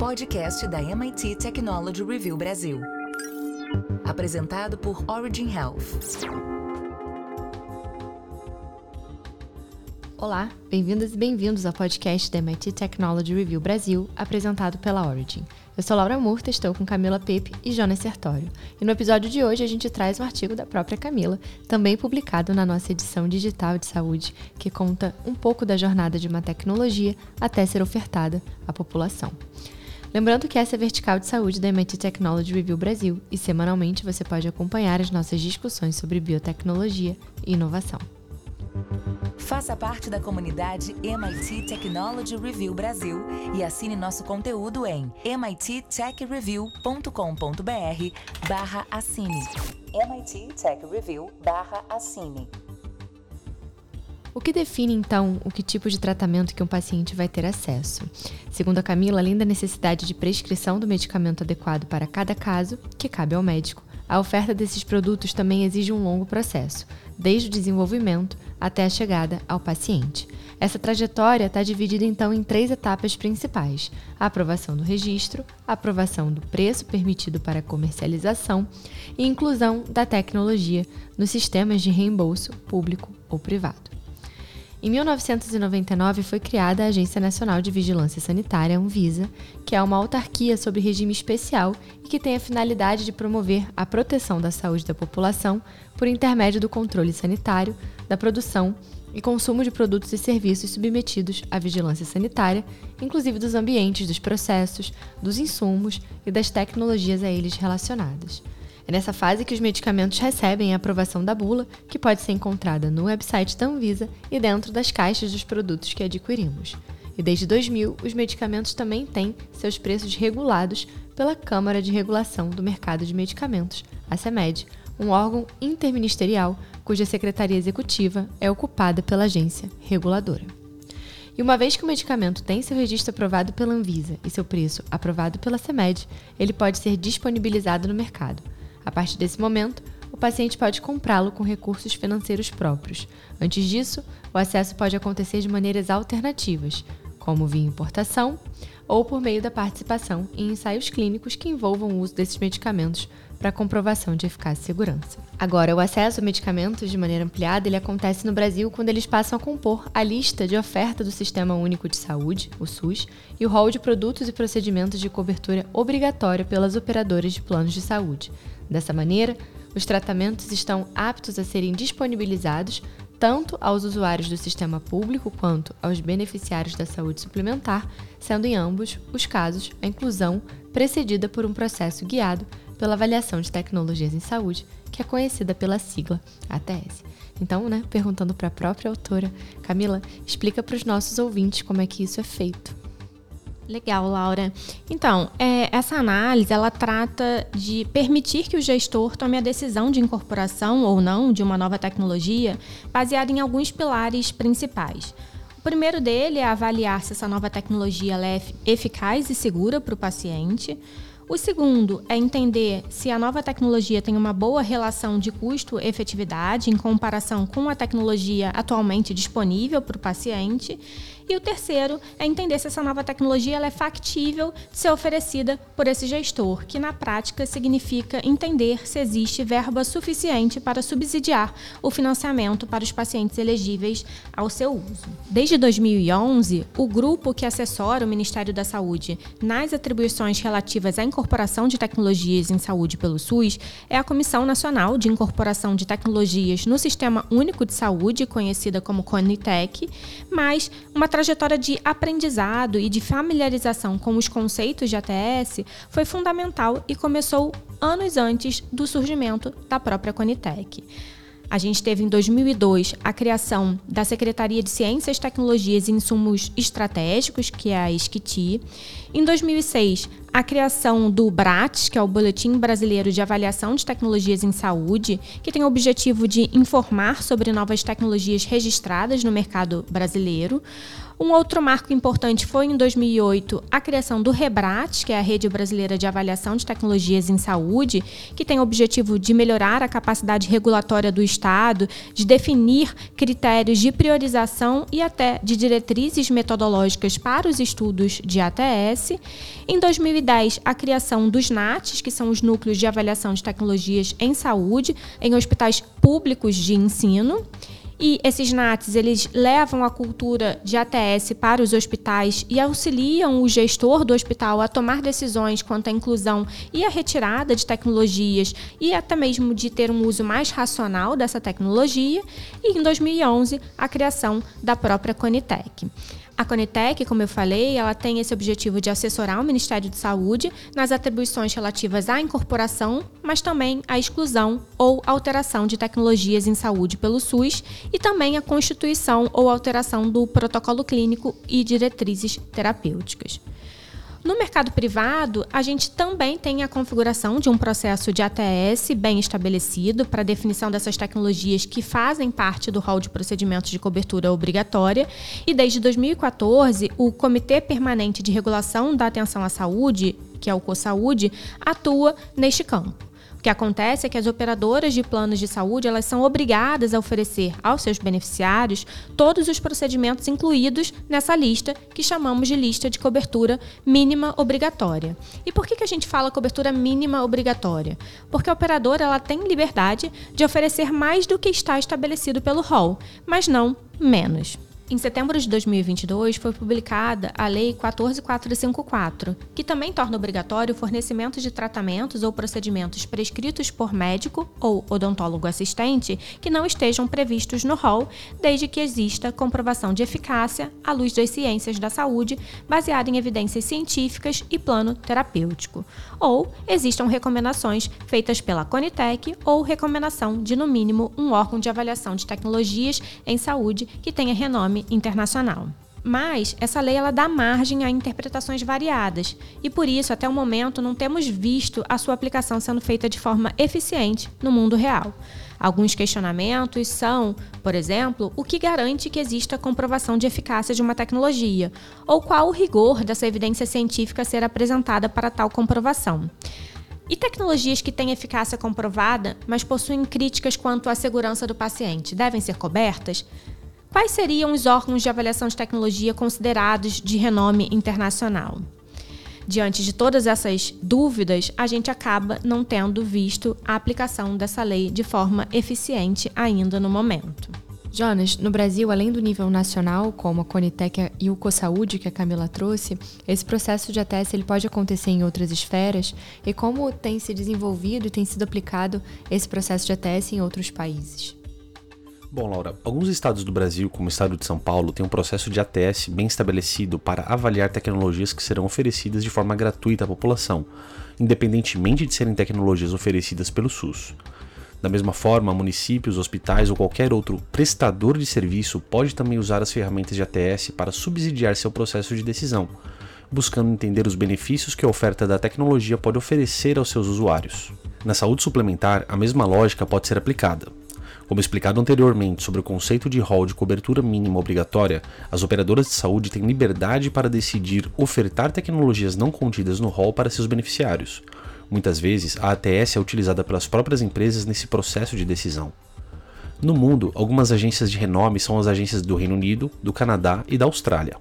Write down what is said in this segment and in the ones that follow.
podcast da MIT Technology Review Brasil. Apresentado por Origin Health. Olá, bem-vindas e bem-vindos ao podcast da MIT Technology Review Brasil, apresentado pela Origin. Eu sou Laura Murta, estou com Camila Pepe e Jonas Sertório. E no episódio de hoje a gente traz um artigo da própria Camila, também publicado na nossa edição digital de saúde, que conta um pouco da jornada de uma tecnologia até ser ofertada à população. Lembrando que essa é a vertical de saúde da MIT Technology Review Brasil e semanalmente você pode acompanhar as nossas discussões sobre biotecnologia e inovação. Faça parte da comunidade MIT Technology Review Brasil e assine nosso conteúdo em mittechreview.com.br barra assine. MIT Tech Review barra assine. O que define, então, o que tipo de tratamento que um paciente vai ter acesso? Segundo a Camila, além da necessidade de prescrição do medicamento adequado para cada caso, que cabe ao médico, a oferta desses produtos também exige um longo processo, desde o desenvolvimento até a chegada ao paciente. Essa trajetória está dividida então em três etapas principais: a aprovação do registro, a aprovação do preço permitido para comercialização e inclusão da tecnologia nos sistemas de reembolso público ou privado. Em 1999 foi criada a Agência Nacional de Vigilância Sanitária, Anvisa, que é uma autarquia sob regime especial e que tem a finalidade de promover a proteção da saúde da população por intermédio do controle sanitário, da produção e consumo de produtos e serviços submetidos à vigilância sanitária, inclusive dos ambientes, dos processos, dos insumos e das tecnologias a eles relacionadas. É nessa fase que os medicamentos recebem a aprovação da bula, que pode ser encontrada no website da Anvisa e dentro das caixas dos produtos que adquirimos. E desde 2000, os medicamentos também têm seus preços regulados pela Câmara de Regulação do Mercado de Medicamentos, a CEMED, um órgão interministerial cuja secretaria executiva é ocupada pela agência reguladora. E uma vez que o medicamento tem seu registro aprovado pela Anvisa e seu preço aprovado pela CEMED, ele pode ser disponibilizado no mercado. A partir desse momento, o paciente pode comprá-lo com recursos financeiros próprios. Antes disso, o acesso pode acontecer de maneiras alternativas, como via importação ou por meio da participação em ensaios clínicos que envolvam o uso desses medicamentos para comprovação de eficácia e segurança. Agora, o acesso a medicamentos de maneira ampliada ele acontece no Brasil quando eles passam a compor a lista de oferta do Sistema Único de Saúde, o SUS, e o rol de produtos e procedimentos de cobertura obrigatória pelas operadoras de planos de saúde. Dessa maneira, os tratamentos estão aptos a serem disponibilizados tanto aos usuários do sistema público quanto aos beneficiários da saúde suplementar, sendo em ambos os casos a inclusão precedida por um processo guiado pela avaliação de tecnologias em saúde, que é conhecida pela sigla ATS. Então, né, perguntando para a própria autora, Camila, explica para os nossos ouvintes como é que isso é feito. Legal, Laura. Então, é, essa análise ela trata de permitir que o gestor tome a decisão de incorporação ou não de uma nova tecnologia baseada em alguns pilares principais. O primeiro dele é avaliar se essa nova tecnologia é eficaz e segura para o paciente. O segundo é entender se a nova tecnologia tem uma boa relação de custo-efetividade em comparação com a tecnologia atualmente disponível para o paciente. E o terceiro é entender se essa nova tecnologia ela é factível de ser oferecida por esse gestor, que na prática significa entender se existe verba suficiente para subsidiar o financiamento para os pacientes elegíveis ao seu uso. Desde 2011, o grupo que assessora o Ministério da Saúde nas atribuições relativas à incorporação de tecnologias em saúde pelo SUS é a Comissão Nacional de Incorporação de Tecnologias no Sistema Único de Saúde, conhecida como CONITEC, mais uma trajetória de aprendizado e de familiarização com os conceitos de ATS foi fundamental e começou anos antes do surgimento da própria Conitec. A gente teve em 2002 a criação da Secretaria de Ciências, Tecnologias e Insumos Estratégicos, que é a SCTI. Em 2006, a criação do BRAT, que é o Boletim Brasileiro de Avaliação de Tecnologias em Saúde, que tem o objetivo de informar sobre novas tecnologias registradas no mercado brasileiro. Um outro marco importante foi em 2008 a criação do REBRAT, que é a Rede Brasileira de Avaliação de Tecnologias em Saúde, que tem o objetivo de melhorar a capacidade regulatória do Estado, de definir critérios de priorização e até de diretrizes metodológicas para os estudos de ATS. Em 2010, a criação dos NATs, que são os Núcleos de Avaliação de Tecnologias em Saúde, em hospitais públicos de ensino. E esses NATs, eles levam a cultura de ATS para os hospitais e auxiliam o gestor do hospital a tomar decisões quanto à inclusão e a retirada de tecnologias e até mesmo de ter um uso mais racional dessa tecnologia. E em 2011, a criação da própria Conitec. A Conitec, como eu falei, ela tem esse objetivo de assessorar o Ministério de Saúde nas atribuições relativas à incorporação, mas também à exclusão ou alteração de tecnologias em saúde pelo SUS e também a constituição ou alteração do protocolo clínico e diretrizes terapêuticas. No mercado privado, a gente também tem a configuração de um processo de ATS bem estabelecido para definição dessas tecnologias que fazem parte do rol de procedimentos de cobertura obrigatória. E desde 2014, o Comitê Permanente de Regulação da Atenção à Saúde, que é o COSAúde, atua neste campo. O que acontece é que as operadoras de planos de saúde elas são obrigadas a oferecer aos seus beneficiários todos os procedimentos incluídos nessa lista que chamamos de lista de cobertura mínima obrigatória. E por que, que a gente fala cobertura mínima obrigatória? Porque a operadora ela tem liberdade de oferecer mais do que está estabelecido pelo rol, mas não menos. Em setembro de 2022, foi publicada a Lei 14454, que também torna obrigatório o fornecimento de tratamentos ou procedimentos prescritos por médico ou odontólogo assistente que não estejam previstos no rol, desde que exista comprovação de eficácia à luz das ciências da saúde, baseada em evidências científicas e plano terapêutico, ou existam recomendações feitas pela Conitec ou recomendação de, no mínimo, um órgão de avaliação de tecnologias em saúde que tenha renome internacional. Mas essa lei ela dá margem a interpretações variadas e por isso até o momento não temos visto a sua aplicação sendo feita de forma eficiente no mundo real. Alguns questionamentos são, por exemplo, o que garante que exista comprovação de eficácia de uma tecnologia, ou qual o rigor dessa evidência científica ser apresentada para tal comprovação. E tecnologias que têm eficácia comprovada, mas possuem críticas quanto à segurança do paciente, devem ser cobertas? Quais seriam os órgãos de avaliação de tecnologia considerados de renome internacional? Diante de todas essas dúvidas, a gente acaba não tendo visto a aplicação dessa lei de forma eficiente ainda no momento. Jonas, no Brasil, além do nível nacional, como a Conitec e o CoSaúde que a Camila trouxe, esse processo de ATS ele pode acontecer em outras esferas e como tem se desenvolvido e tem sido aplicado esse processo de ATS em outros países? Bom, Laura, alguns estados do Brasil, como o estado de São Paulo, têm um processo de ATS bem estabelecido para avaliar tecnologias que serão oferecidas de forma gratuita à população, independentemente de serem tecnologias oferecidas pelo SUS. Da mesma forma, municípios, hospitais ou qualquer outro prestador de serviço pode também usar as ferramentas de ATS para subsidiar seu processo de decisão, buscando entender os benefícios que a oferta da tecnologia pode oferecer aos seus usuários. Na saúde suplementar, a mesma lógica pode ser aplicada. Como explicado anteriormente sobre o conceito de rol de cobertura mínima obrigatória, as operadoras de saúde têm liberdade para decidir ofertar tecnologias não contidas no rol para seus beneficiários. Muitas vezes, a ATS é utilizada pelas próprias empresas nesse processo de decisão. No mundo, algumas agências de renome são as agências do Reino Unido, do Canadá e da Austrália.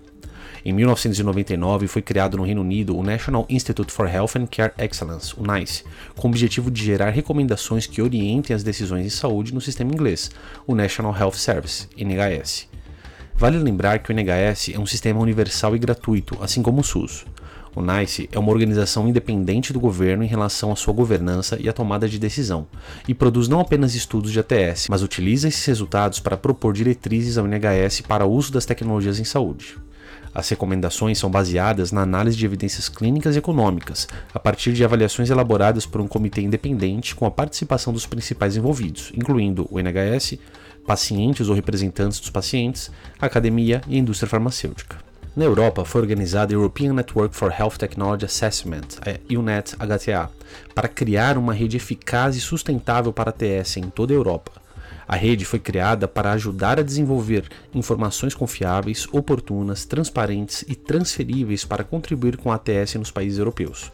Em 1999 foi criado no Reino Unido o National Institute for Health and Care Excellence, o NICE, com o objetivo de gerar recomendações que orientem as decisões em saúde no sistema inglês, o National Health Service, NHS. Vale lembrar que o NHS é um sistema universal e gratuito, assim como o SUS. O NICE é uma organização independente do governo em relação à sua governança e à tomada de decisão, e produz não apenas estudos de ATS, mas utiliza esses resultados para propor diretrizes ao NHS para o uso das tecnologias em saúde. As recomendações são baseadas na análise de evidências clínicas e econômicas, a partir de avaliações elaboradas por um comitê independente com a participação dos principais envolvidos, incluindo o NHS, pacientes ou representantes dos pacientes, academia e indústria farmacêutica. Na Europa, foi organizada a European Network for Health Technology Assessment, a EUNET-HTA, para criar uma rede eficaz e sustentável para a ATS em toda a Europa. A rede foi criada para ajudar a desenvolver informações confiáveis, oportunas, transparentes e transferíveis para contribuir com a ATS nos países europeus.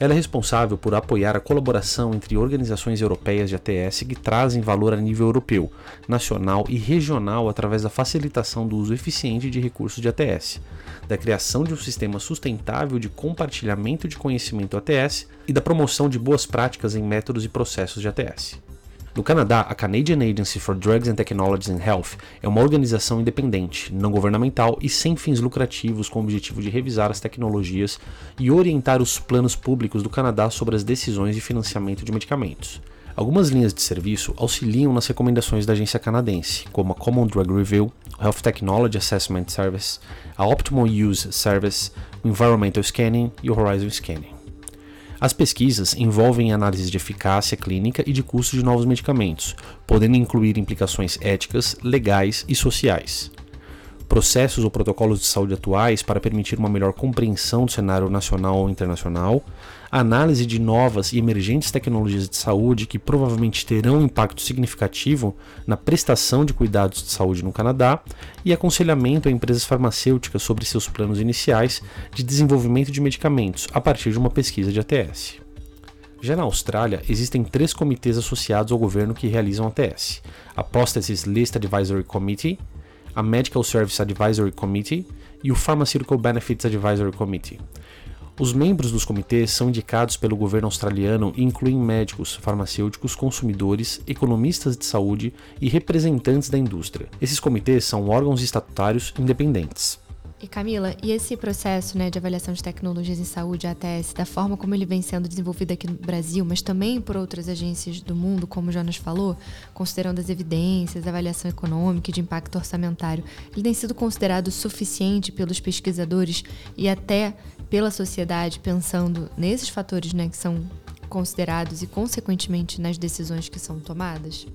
Ela é responsável por apoiar a colaboração entre organizações europeias de ATS que trazem valor a nível europeu, nacional e regional através da facilitação do uso eficiente de recursos de ATS, da criação de um sistema sustentável de compartilhamento de conhecimento ATS e da promoção de boas práticas em métodos e processos de ATS. No Canadá, a Canadian Agency for Drugs and Technologies in Health é uma organização independente, não governamental e sem fins lucrativos com o objetivo de revisar as tecnologias e orientar os planos públicos do Canadá sobre as decisões de financiamento de medicamentos. Algumas linhas de serviço auxiliam nas recomendações da agência canadense, como a Common Drug Review, Health Technology Assessment Service, a Optimal Use Service, o Environmental Scanning e o Horizon Scanning. As pesquisas envolvem análise de eficácia clínica e de custo de novos medicamentos, podendo incluir implicações éticas, legais e sociais. Processos ou protocolos de saúde atuais para permitir uma melhor compreensão do cenário nacional ou internacional, análise de novas e emergentes tecnologias de saúde que provavelmente terão impacto significativo na prestação de cuidados de saúde no Canadá e aconselhamento a empresas farmacêuticas sobre seus planos iniciais de desenvolvimento de medicamentos a partir de uma pesquisa de ATS. Já na Austrália, existem três comitês associados ao governo que realizam ATS: a Prosthesis List Advisory Committee, a Medical Service Advisory Committee e o Pharmaceutical Benefits Advisory Committee. Os membros dos comitês são indicados pelo governo australiano e incluem médicos, farmacêuticos, consumidores, economistas de saúde e representantes da indústria. Esses comitês são órgãos estatutários independentes. E Camila, e esse processo né, de avaliação de tecnologias em saúde, ATS, da forma como ele vem sendo desenvolvido aqui no Brasil, mas também por outras agências do mundo, como o Jonas falou, considerando as evidências, avaliação econômica e de impacto orçamentário, ele tem sido considerado suficiente pelos pesquisadores e até pela sociedade, pensando nesses fatores né, que são considerados e, consequentemente, nas decisões que são tomadas?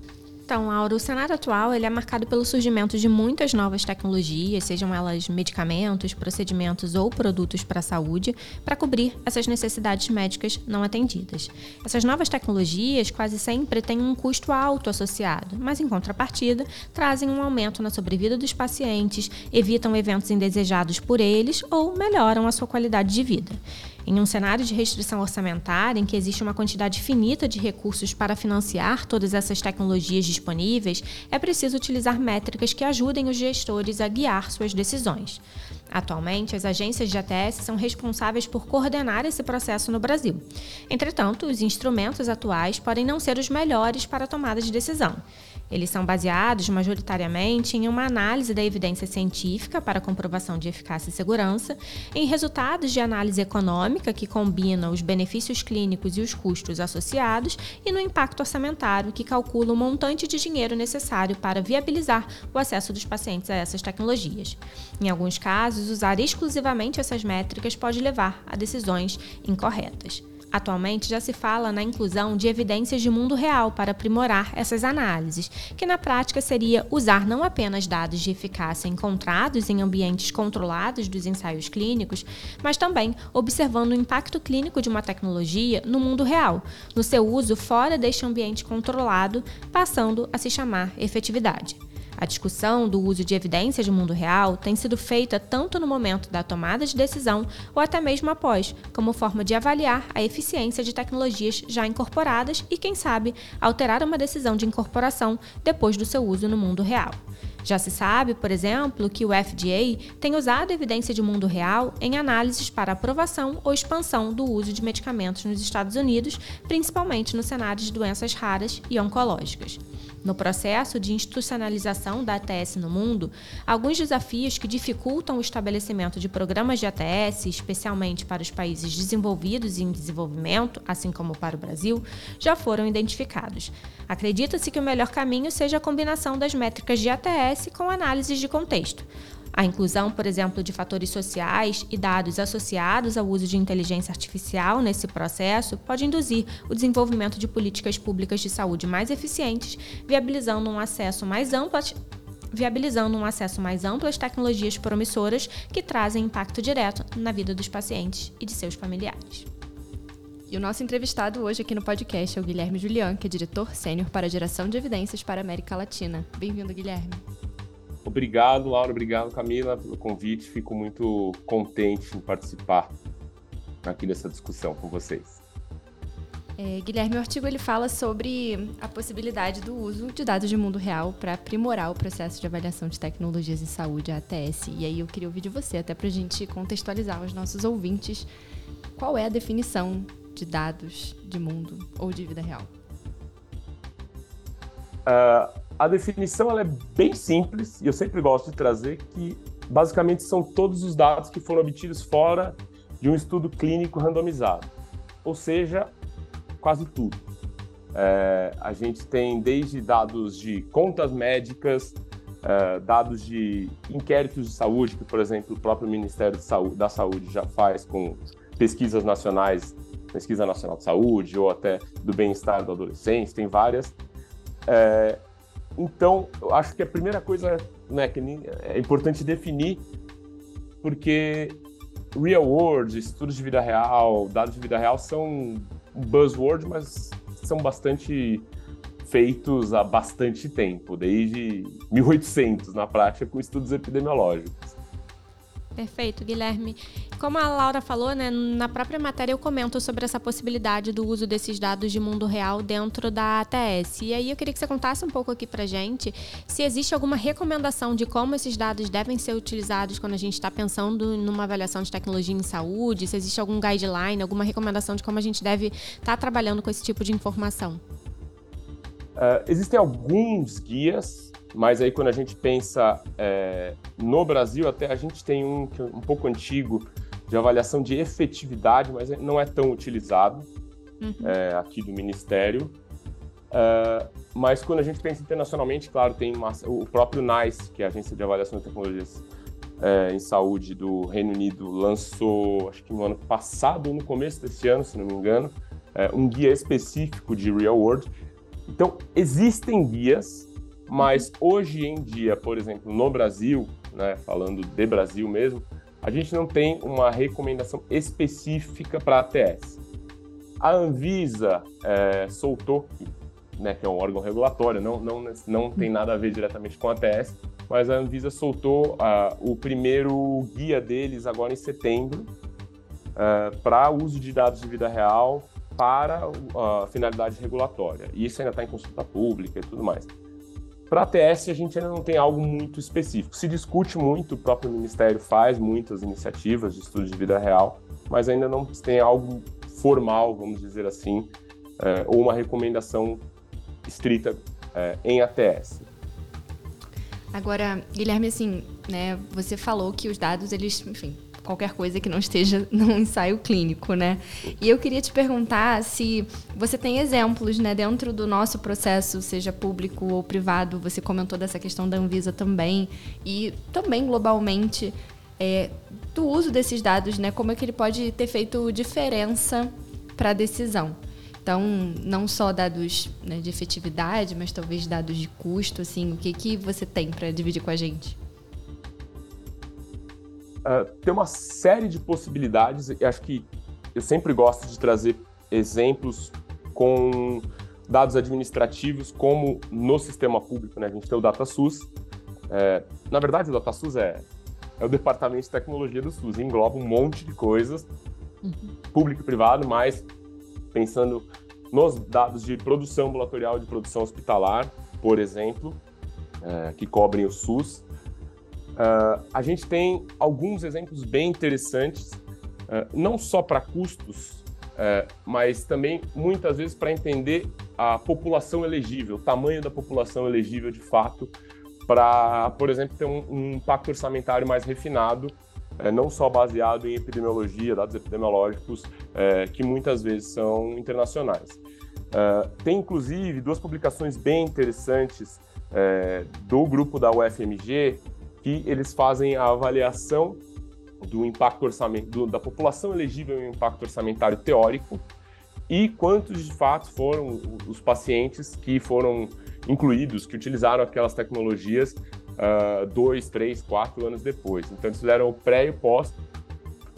Então, Laura, o cenário atual ele é marcado pelo surgimento de muitas novas tecnologias, sejam elas medicamentos, procedimentos ou produtos para a saúde, para cobrir essas necessidades médicas não atendidas. Essas novas tecnologias quase sempre têm um custo alto associado, mas em contrapartida trazem um aumento na sobrevida dos pacientes, evitam eventos indesejados por eles ou melhoram a sua qualidade de vida. Em um cenário de restrição orçamentária, em que existe uma quantidade finita de recursos para financiar todas essas tecnologias disponíveis, é preciso utilizar métricas que ajudem os gestores a guiar suas decisões. Atualmente, as agências de ATS são responsáveis por coordenar esse processo no Brasil. Entretanto, os instrumentos atuais podem não ser os melhores para a tomada de decisão. Eles são baseados majoritariamente em uma análise da evidência científica para comprovação de eficácia e segurança, em resultados de análise econômica que combina os benefícios clínicos e os custos associados e no impacto orçamentário que calcula o montante de dinheiro necessário para viabilizar o acesso dos pacientes a essas tecnologias. Em alguns casos, usar exclusivamente essas métricas pode levar a decisões incorretas. Atualmente já se fala na inclusão de evidências de mundo real para aprimorar essas análises, que na prática seria usar não apenas dados de eficácia encontrados em ambientes controlados dos ensaios clínicos, mas também observando o impacto clínico de uma tecnologia no mundo real, no seu uso fora deste ambiente controlado, passando a se chamar efetividade. A discussão do uso de evidências de mundo real tem sido feita tanto no momento da tomada de decisão ou até mesmo após, como forma de avaliar a eficiência de tecnologias já incorporadas e, quem sabe, alterar uma decisão de incorporação depois do seu uso no mundo real. Já se sabe, por exemplo, que o FDA tem usado evidência de mundo real em análises para aprovação ou expansão do uso de medicamentos nos Estados Unidos, principalmente no cenário de doenças raras e oncológicas. No processo de institucionalização da ATS no mundo, alguns desafios que dificultam o estabelecimento de programas de ATS, especialmente para os países desenvolvidos e em desenvolvimento, assim como para o Brasil, já foram identificados. Acredita-se que o melhor caminho seja a combinação das métricas de ATS com análises de contexto. A inclusão, por exemplo, de fatores sociais e dados associados ao uso de inteligência artificial nesse processo pode induzir o desenvolvimento de políticas públicas de saúde mais eficientes, viabilizando um acesso mais amplo viabilizando um acesso mais amplo às tecnologias promissoras que trazem impacto direto na vida dos pacientes e de seus familiares. E o nosso entrevistado hoje aqui no podcast é o Guilherme Julian, que é diretor sênior para geração de evidências para a América Latina. Bem-vindo, Guilherme. Obrigado, Laura. Obrigado, Camila, pelo convite. Fico muito contente em participar aqui dessa discussão com vocês. É, Guilherme, o artigo ele fala sobre a possibilidade do uso de dados de mundo real para aprimorar o processo de avaliação de tecnologias em saúde, a ATS. E aí eu queria ouvir de você, até para a gente contextualizar os nossos ouvintes, qual é a definição de dados de mundo ou de vida real? Uh, a definição ela é bem simples e eu sempre gosto de trazer que basicamente são todos os dados que foram obtidos fora de um estudo clínico randomizado, ou seja, quase tudo. É, a gente tem desde dados de contas médicas, é, dados de inquéritos de saúde, que, por exemplo, o próprio Ministério da Saúde já faz com pesquisas nacionais Pesquisa Nacional de Saúde ou até do bem-estar do adolescente, tem várias. É, então, eu acho que a primeira coisa né, que é importante definir, porque real world, estudos de vida real, dados de vida real são buzzword, mas são bastante feitos há bastante tempo, desde 1800 na prática, com estudos epidemiológicos. Perfeito, Guilherme. Como a Laura falou, né, na própria matéria eu comento sobre essa possibilidade do uso desses dados de mundo real dentro da ATS. E aí eu queria que você contasse um pouco aqui pra gente se existe alguma recomendação de como esses dados devem ser utilizados quando a gente está pensando numa avaliação de tecnologia em saúde, se existe algum guideline, alguma recomendação de como a gente deve estar tá trabalhando com esse tipo de informação. Uh, existem alguns guias mas aí quando a gente pensa é, no Brasil, até a gente tem um é um pouco antigo de avaliação de efetividade, mas não é tão utilizado uhum. é, aqui do Ministério. Uh, mas quando a gente pensa internacionalmente, claro, tem uma, o próprio NICE, que é a Agência de Avaliação de Tecnologias é, em Saúde do Reino Unido, lançou, acho que no ano passado ou no começo desse ano, se não me engano, é, um guia específico de Real World. Então, existem guias mas hoje em dia, por exemplo, no Brasil, né, falando de Brasil mesmo, a gente não tem uma recomendação específica para ATS. A Anvisa é, soltou, né, que é um órgão regulatório, não, não, não tem nada a ver diretamente com a ATS, mas a Anvisa soltou uh, o primeiro guia deles agora em setembro uh, para uso de dados de vida real para a uh, finalidade regulatória. E isso ainda está em consulta pública e tudo mais. Para a ATS, a gente ainda não tem algo muito específico. Se discute muito, o próprio Ministério faz muitas iniciativas de estudo de vida real, mas ainda não tem algo formal, vamos dizer assim, é, ou uma recomendação estrita é, em ATS. Agora, Guilherme, assim, né, você falou que os dados, eles, enfim, qualquer coisa que não esteja num ensaio clínico, né? E eu queria te perguntar se você tem exemplos, né, dentro do nosso processo, seja público ou privado, você comentou dessa questão da Anvisa também, e também globalmente, é, do uso desses dados, né? Como é que ele pode ter feito diferença para a decisão? Então, não só dados né, de efetividade, mas talvez dados de custo, assim, o que, que você tem para dividir com a gente? Uh, tem uma série de possibilidades. E acho que eu sempre gosto de trazer exemplos com dados administrativos, como no sistema público, né? A gente tem o DataSUS. É, na verdade, o DataSUS é, é o departamento de tecnologia do SUS, engloba um monte de coisas, uhum. público e privado, mas pensando nos dados de produção ambulatorial, de produção hospitalar, por exemplo, é, que cobrem o SUS, Uh, a gente tem alguns exemplos bem interessantes, uh, não só para custos, uh, mas também muitas vezes para entender a população elegível, o tamanho da população elegível de fato, para, por exemplo, ter um, um, impacto orçamentário mais refinado, eh, não só baseado em epidemiologia, dados epidemiológicos, eh, que muitas vezes são internacionais. tem inclusive duas publicações bem interessantes do grupo da UFMG que eles fazem a avaliação do impacto orçamentário da população elegível em impacto orçamentário teórico e quantos de fato foram os pacientes que foram incluídos, que utilizaram aquelas tecnologias uh, dois, três, quatro anos depois. Então eles fizeram o pré e o pós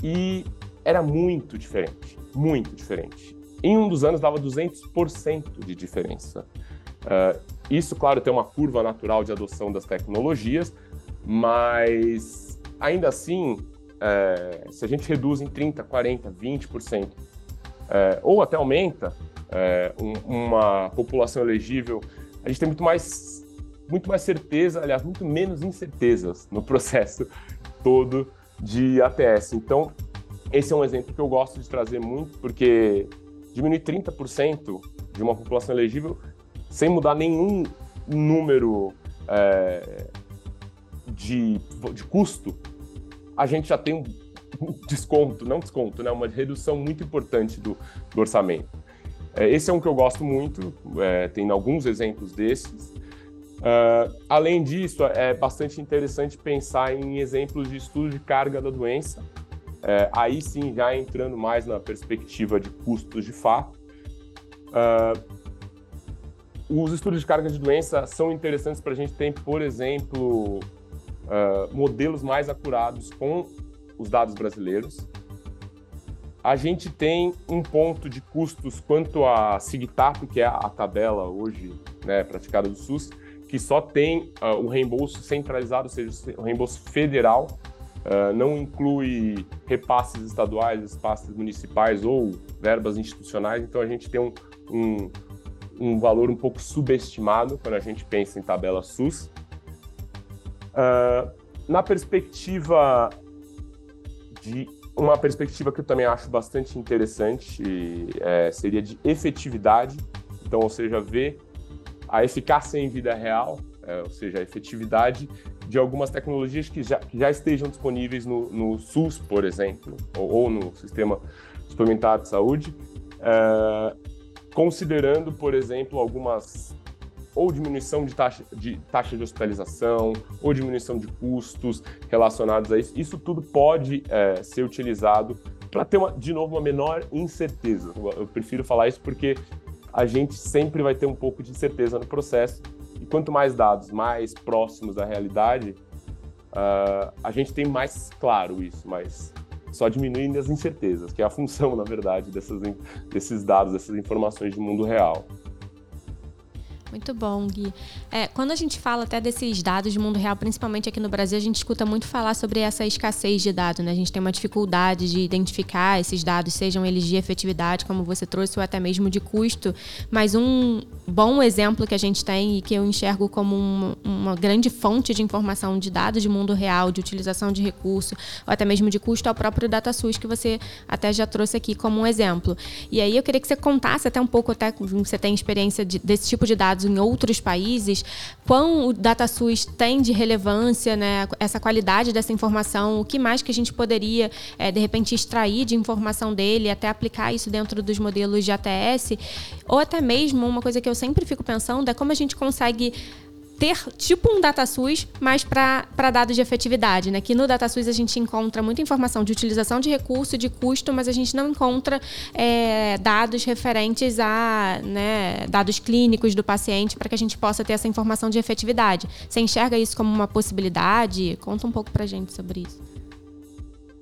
e era muito diferente, muito diferente. Em um dos anos dava 200% de diferença. Uh, isso, claro, tem uma curva natural de adoção das tecnologias, mas ainda assim, é, se a gente reduz em 30%, 40%, 20%, é, ou até aumenta é, um, uma população elegível, a gente tem muito mais, muito mais certeza, aliás, muito menos incertezas no processo todo de ATS. Então, esse é um exemplo que eu gosto de trazer muito, porque diminuir 30% de uma população elegível sem mudar nenhum número é, de, de custo, a gente já tem um desconto, não desconto, né, uma redução muito importante do, do orçamento. É, esse é um que eu gosto muito, é, tem alguns exemplos desses. Uh, além disso, é bastante interessante pensar em exemplos de estudo de carga da doença, é, aí sim já entrando mais na perspectiva de custos de fato. Uh, os estudos de carga de doença são interessantes para a gente ter, por exemplo, uh, modelos mais acurados com os dados brasileiros. A gente tem um ponto de custos quanto a SIGTAP, que é a tabela hoje né, praticada do SUS, que só tem uh, o reembolso centralizado, ou seja, o reembolso federal, uh, não inclui repasses estaduais, repasses municipais ou verbas institucionais. Então a gente tem um, um um valor um pouco subestimado quando a gente pensa em tabela SUS. Uh, na perspectiva de uma perspectiva que eu também acho bastante interessante é, seria de efetividade, então, ou seja, ver a eficácia em vida real, é, ou seja, a efetividade de algumas tecnologias que já, que já estejam disponíveis no, no SUS, por exemplo, ou, ou, no Sistema Suplementar de Saúde, uh, considerando, por exemplo, algumas ou diminuição de taxa de, taxa de hospitalização, ou diminuição de custos relacionados a isso. Isso tudo pode é, ser utilizado para ter, uma, de novo, uma menor incerteza. Eu prefiro falar isso porque a gente sempre vai ter um pouco de incerteza no processo. E quanto mais dados mais próximos da realidade, uh, a gente tem mais claro isso, mas só diminuindo as incertezas, que é a função, na verdade, dessas, desses dados, dessas informações de mundo real. Muito bom, Gui. É, quando a gente fala até desses dados de mundo real, principalmente aqui no Brasil, a gente escuta muito falar sobre essa escassez de dados, né? A gente tem uma dificuldade de identificar esses dados, sejam eles de efetividade, como você trouxe, ou até mesmo de custo. Mas um bom exemplo que a gente tem e que eu enxergo como uma, uma grande fonte de informação de dados de mundo real, de utilização de recurso, ou até mesmo de custo, é o próprio DataSUS, que você até já trouxe aqui como um exemplo. E aí eu queria que você contasse até um pouco, até você tem experiência de, desse tipo de dados em outros países, quão o DataSUS tem de relevância, né, essa qualidade dessa informação, o que mais que a gente poderia, é, de repente, extrair de informação dele, até aplicar isso dentro dos modelos de ATS, ou até mesmo uma coisa que eu sempre fico pensando é como a gente consegue ter tipo um DataSUS, mas para dados de efetividade, né? Que no DataSUS a gente encontra muita informação de utilização de recurso, de custo, mas a gente não encontra é, dados referentes a né, dados clínicos do paciente para que a gente possa ter essa informação de efetividade. Você enxerga isso como uma possibilidade? Conta um pouco para gente sobre isso.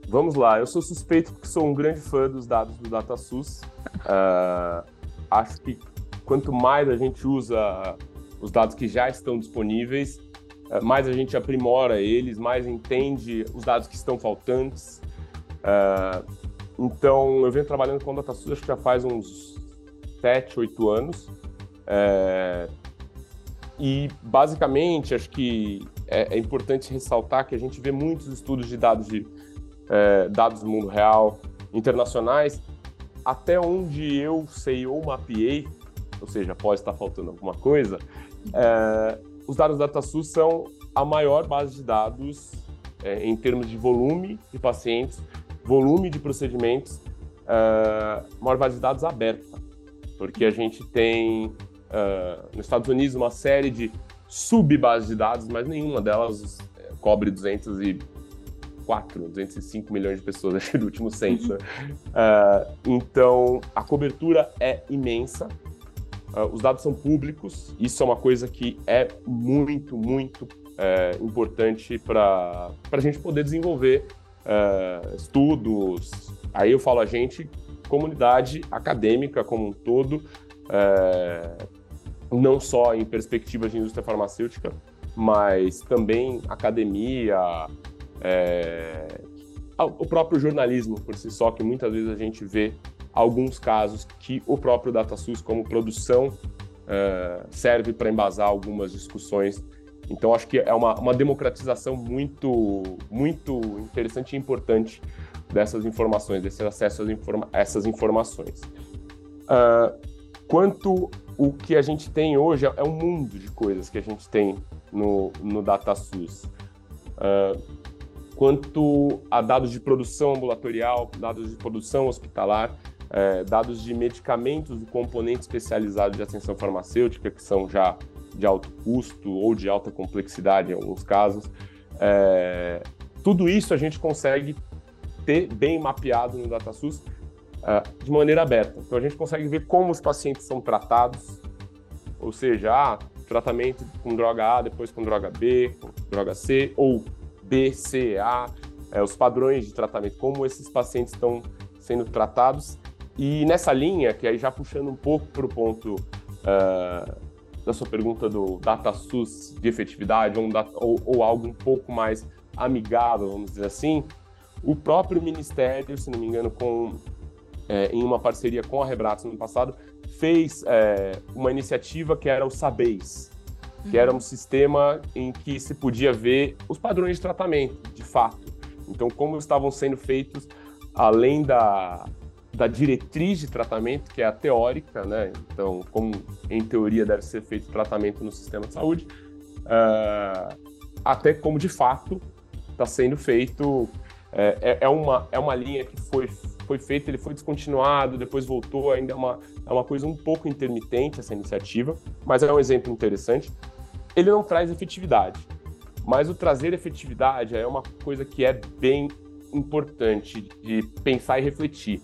Vamos lá, eu sou suspeito porque sou um grande fã dos dados do DataSUS. Uh, acho que quanto mais a gente usa os dados que já estão disponíveis, eh, mais a gente aprimora eles, mais entende os dados que estão faltantes. Eh, então, eu venho trabalhando com DataSUS acho que já faz uns 7, 8 anos. Eh, e, basicamente, acho que é, é, importante ressaltar que a gente vê muitos estudos de dados, de, dados do mundo real, internacionais, até onde eu sei ou mapeei, ou seja, pode estar faltando alguma coisa, é, os dados da DataSUS são a maior base de dados é, em termos de volume de pacientes, volume de procedimentos, é, maior base de dados aberta, porque a gente tem é, nos Estados Unidos uma série de sub-bases de dados, mas nenhuma delas é, cobre 204, 205 milhões de pessoas, acho do último censo. Né? Uh, então, a cobertura é imensa, Uh, os dados são públicos, isso é uma coisa que é muito, muito é, importante para a gente poder desenvolver é, estudos. Aí eu falo a gente, comunidade acadêmica como um todo, é, não só em perspectivas de indústria farmacêutica, mas também academia, o próprio jornalismo por si só, que muitas vezes a gente vê alguns casos que o próprio DataSUS, como produção, é, serve para embasar algumas discussões. Então, acho que é uma, uma democratização muito, muito interessante e importante dessas informações, desse acesso às informa essas informações. Uh, quanto o que a gente tem hoje é um mundo de coisas que a gente tem no, no DataSUS. Uh, quanto a dados de produção ambulatorial, dados de produção hospitalar, é, dados de medicamentos do componente especializado de atenção farmacêutica, que são já de alto custo ou de alta complexidade em alguns casos. É, tudo isso a gente consegue ter bem mapeado no DataSUS uh, de maneira aberta. Então a gente consegue ver como os pacientes são tratados, ou seja, ah, tratamento com droga A, depois com droga B, com droga C, ou B, C, A, é, os padrões de tratamento, como esses pacientes estão sendo tratados. E nessa linha, que aí já puxando um pouco para o ponto uh, da sua pergunta do DataSUS de efetividade, ou, um data, ou, ou algo um pouco mais amigável, vamos dizer assim, o próprio Ministério, se não me engano, com, é, em uma parceria com a Rebratos no passado, fez é, uma iniciativa que era o Sabeis, que era um sistema em que se podia ver os padrões de tratamento, de fato. Então, como estavam sendo feitos, além da, da diretriz de tratamento, que é a teórica, né? Então, como em teoria deve ser feito tratamento no sistema de saúde, uh, até como de fato está sendo feito. É, é, é, uma, é uma linha que foi, foi feita, ele foi descontinuado, depois voltou, ainda é uma, é uma coisa um pouco intermitente essa iniciativa, mas é um exemplo interessante ele não traz efetividade. Mas o trazer efetividade é uma coisa que é bem importante de pensar e refletir.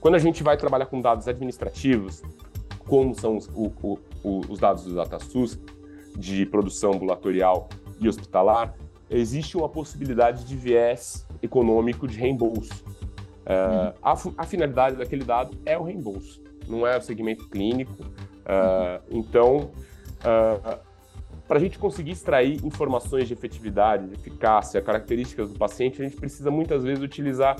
Quando a gente vai trabalhar com dados administrativos, como são os, o, o, os dados do DataSUS, de produção ambulatorial e hospitalar, existe uma possibilidade de viés econômico de reembolso. Uh, a, a, finalidade daquele dado é o reembolso, não é o segmento clínico. Uh, então, Uh, ah, para a gente conseguir extrair informações de efetividade, de eficácia, características do paciente, a gente precisa muitas vezes utilizar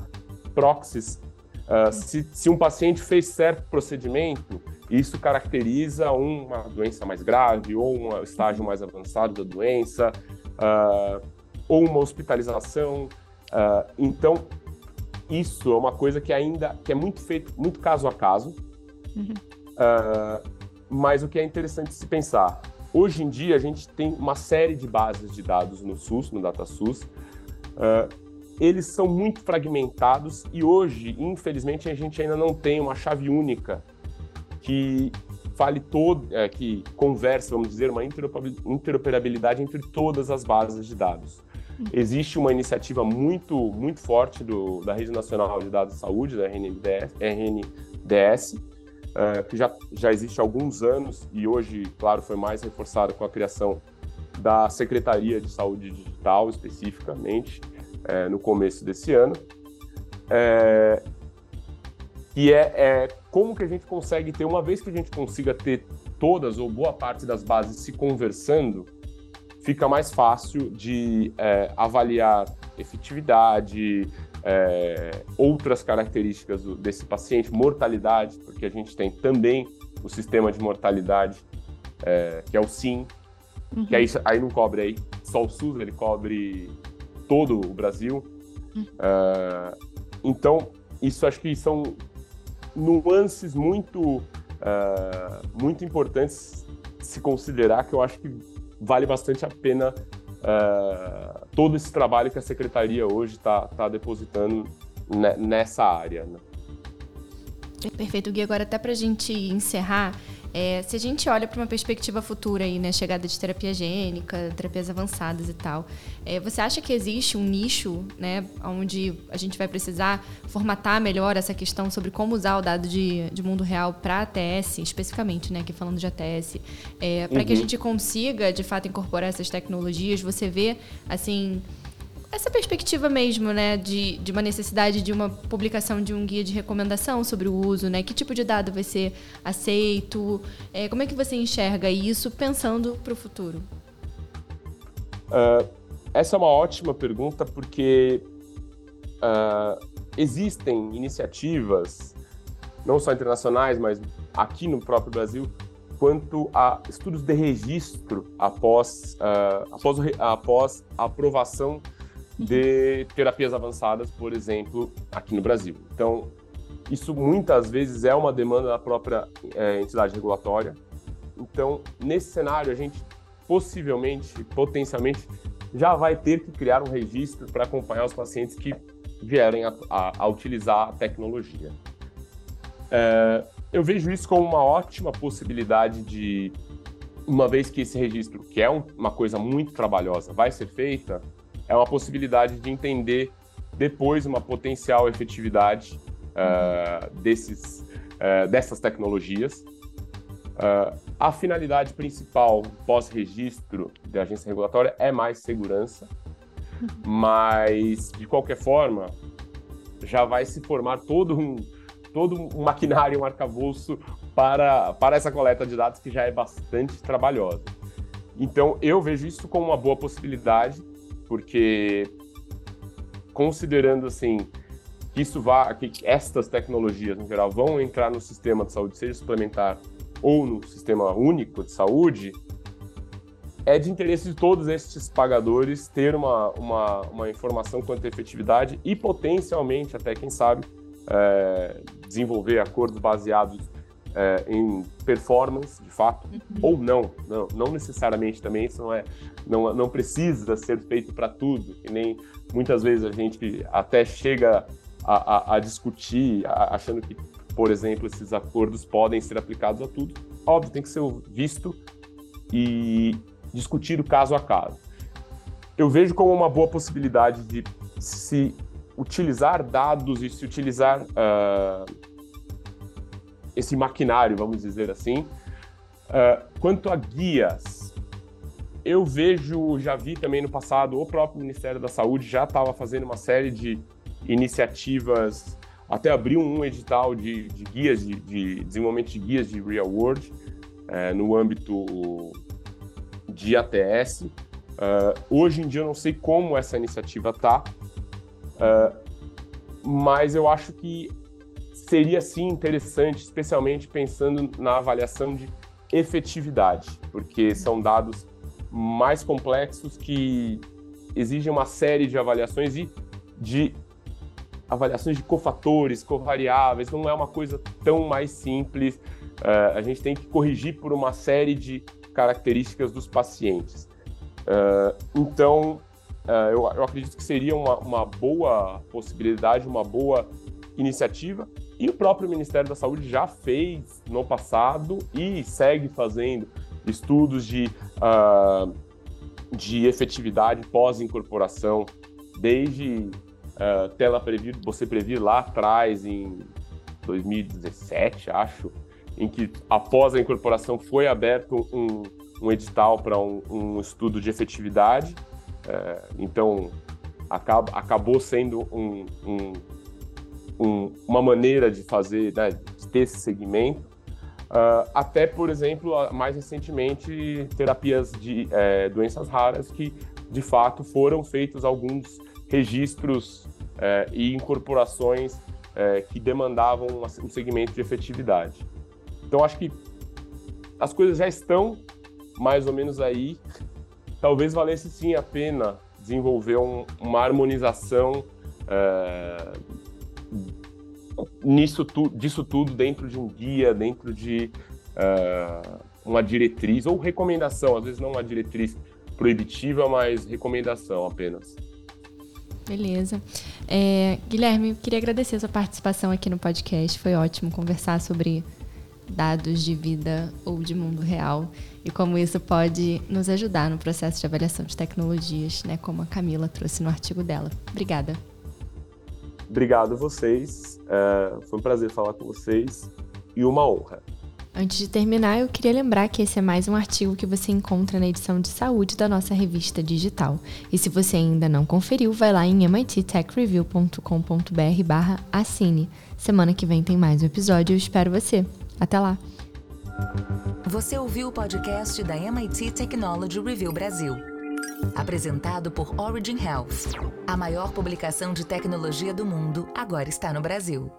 proxies. Uh, se, se, um paciente fez certo procedimento, isso caracteriza uma doença mais grave ou um estágio mais avançado da doença, uh, ou uma hospitalização. Uh, então, isso é uma coisa que ainda que é muito feito, muito caso a caso. Uhum. Mas o que é interessante se pensar, hoje em dia a gente tem uma série de bases de dados no SUS, no DataSUS. Uh, eles são muito fragmentados e hoje, infelizmente, a gente ainda não tem uma chave única que fale todo, é, que converse, vamos dizer, uma interoperabilidade entre todas as bases de dados. Existe uma iniciativa muito, muito forte do, da Rede Nacional de Dados de Saúde, da RNDS, RNDS uh, que já, já existe há alguns anos e hoje, claro, foi mais reforçado com a criação da Secretaria de Saúde Digital, especificamente, é, no começo desse ano. É, e é, é, como que a gente consegue ter, uma vez que a gente consiga ter todas ou boa parte das bases se conversando, fica mais fácil de é, avaliar efetividade, é, outras características desse paciente, mortalidade, porque a gente tem também o sistema de mortalidade, é, que é o SIM, uhum. que aí, aí não cobre aí só o SUS, ele cobre todo o Brasil. É, então, isso acho que são nuances muito, é, muito importantes se considerar, que eu acho que vale bastante a pena uh, todo esse trabalho que a secretaria hoje está tá depositando nessa área. Né? Perfeito, Gui. Agora, até para a gente encerrar, É, se a gente olha para uma perspectiva futura aí, né, chegada de terapia gênica, terapias avançadas e tal, é, você acha que existe um nicho, né, onde a gente vai precisar formatar melhor essa questão sobre como usar o dado de, de mundo real para ATS, especificamente, né, aqui falando de ATS, é, para uhum. que a uhum. gente consiga, de fato, incorporar essas tecnologias? Você vê, assim, essa perspectiva mesmo, né, de, de uma necessidade de uma publicação de um guia de recomendação sobre o uso, né? Que tipo de dado vai ser aceito? É, como é que você enxerga isso pensando para o futuro? Uh, essa é uma ótima pergunta porque uh, existem iniciativas, não só internacionais, mas aqui no próprio Brasil, quanto a estudos de registro após, uh, após, após a aprovação de terapias avançadas, por exemplo, aqui no Brasil. Então, isso muitas vezes é uma demanda da própria é, entidade regulatória. Então, nesse cenário, a gente possivelmente, potencialmente, já vai ter que criar um registro para acompanhar os pacientes que vierem a, a, a utilizar a tecnologia. É, eu vejo isso como uma ótima possibilidade de, uma vez que esse registro, que é um, uma coisa muito trabalhosa, vai ser feita, é uma possibilidade de entender depois uma potencial efetividade uh, desses, uh, dessas tecnologias. Uh, a finalidade principal pós-registro da agência regulatória é mais segurança, mas de qualquer forma já vai se formar todo um todo um maquinário, um arcabouço para, para essa coleta de dados que já é bastante trabalhosa. Então eu vejo isso como uma boa possibilidade porque considerando assim que isso vá, que estas tecnologias no geral vão entrar no sistema de saúde, seja suplementar ou no sistema único de saúde, é de interesse de todos estes pagadores ter uma, uma, uma informação quanto à efetividade e potencialmente, até quem sabe, é, desenvolver acordos baseados é, em performance, de fato, uhum. ou não, não, não necessariamente também, isso não é, não, não precisa ser feito para tudo, e nem muitas vezes a gente até chega a, a, a discutir, a, achando que, por exemplo, esses acordos podem ser aplicados a tudo. Óbvio, tem que ser visto e discutido caso a caso. Eu vejo como uma boa possibilidade de se utilizar dados e se utilizar uh, esse maquinário, vamos dizer assim. Uh, quanto a guias, eu vejo, já vi também no passado, o próprio Ministério da Saúde já estava fazendo uma série de iniciativas, até abriu um edital de, de guias, de, de, desenvolvimento de guias de real world, uh, no âmbito de ATS. Uh, ah, hoje em dia eu não sei como essa iniciativa está, mas eu acho que seria sim interessante, especialmente pensando na avaliação de efetividade, porque são dados mais complexos que exigem uma série de avaliações e de avaliações de cofatores, covariáveis, não é uma coisa tão mais simples. Uh, a gente tem que corrigir por uma série de características dos pacientes. Uh, então, uh, eu, eu, acredito que seria uma, uma boa possibilidade, uma boa iniciativa e o próprio Ministério da Saúde já fez no passado e segue fazendo estudos de, uh, de efetividade pós-incorporação, desde uh, tela previr, você previr lá atrás, em 2017, acho, em que após a incorporação foi aberto um, um edital para um, um, estudo de efetividade. Uh, então, acaba, acabou sendo um, um um, uma maneira de fazer, né, de ter esse segmento. Uh, até, por exemplo, mais recentemente, terapias de é, doenças raras que, de fato, foram feitos alguns registros é, e incorporações é, que demandavam um segmento de efetividade. Então, acho que as coisas já estão mais ou menos aí. Talvez valesse sim a pena desenvolver um, uma harmonização nisso tu, disso tudo dentro de um guia, dentro de uh, uma diretriz ou recomendação, às vezes não uma diretriz proibitiva, mas recomendação apenas. Beleza. É, Guilherme, queria agradecer a sua participação aqui no podcast. Foi ótimo conversar sobre dados de vida ou de mundo real e como isso pode nos ajudar no processo de avaliação de tecnologias, né, como a Camila trouxe no artigo dela. Obrigada. Obrigado a vocês. É, foi um prazer falar com vocês e uma honra. Antes de terminar, eu queria lembrar que esse é mais um artigo que você encontra na edição de saúde da nossa revista digital. E se você ainda não conferiu, vai lá em mittechreview.com.br barra assine. Semana que vem tem mais um episódio eu espero você. Até lá! Você ouviu o podcast da MIT Technology Review Brasil. Apresentado por Origin Health. A maior publicação de tecnologia do mundo agora está no Brasil.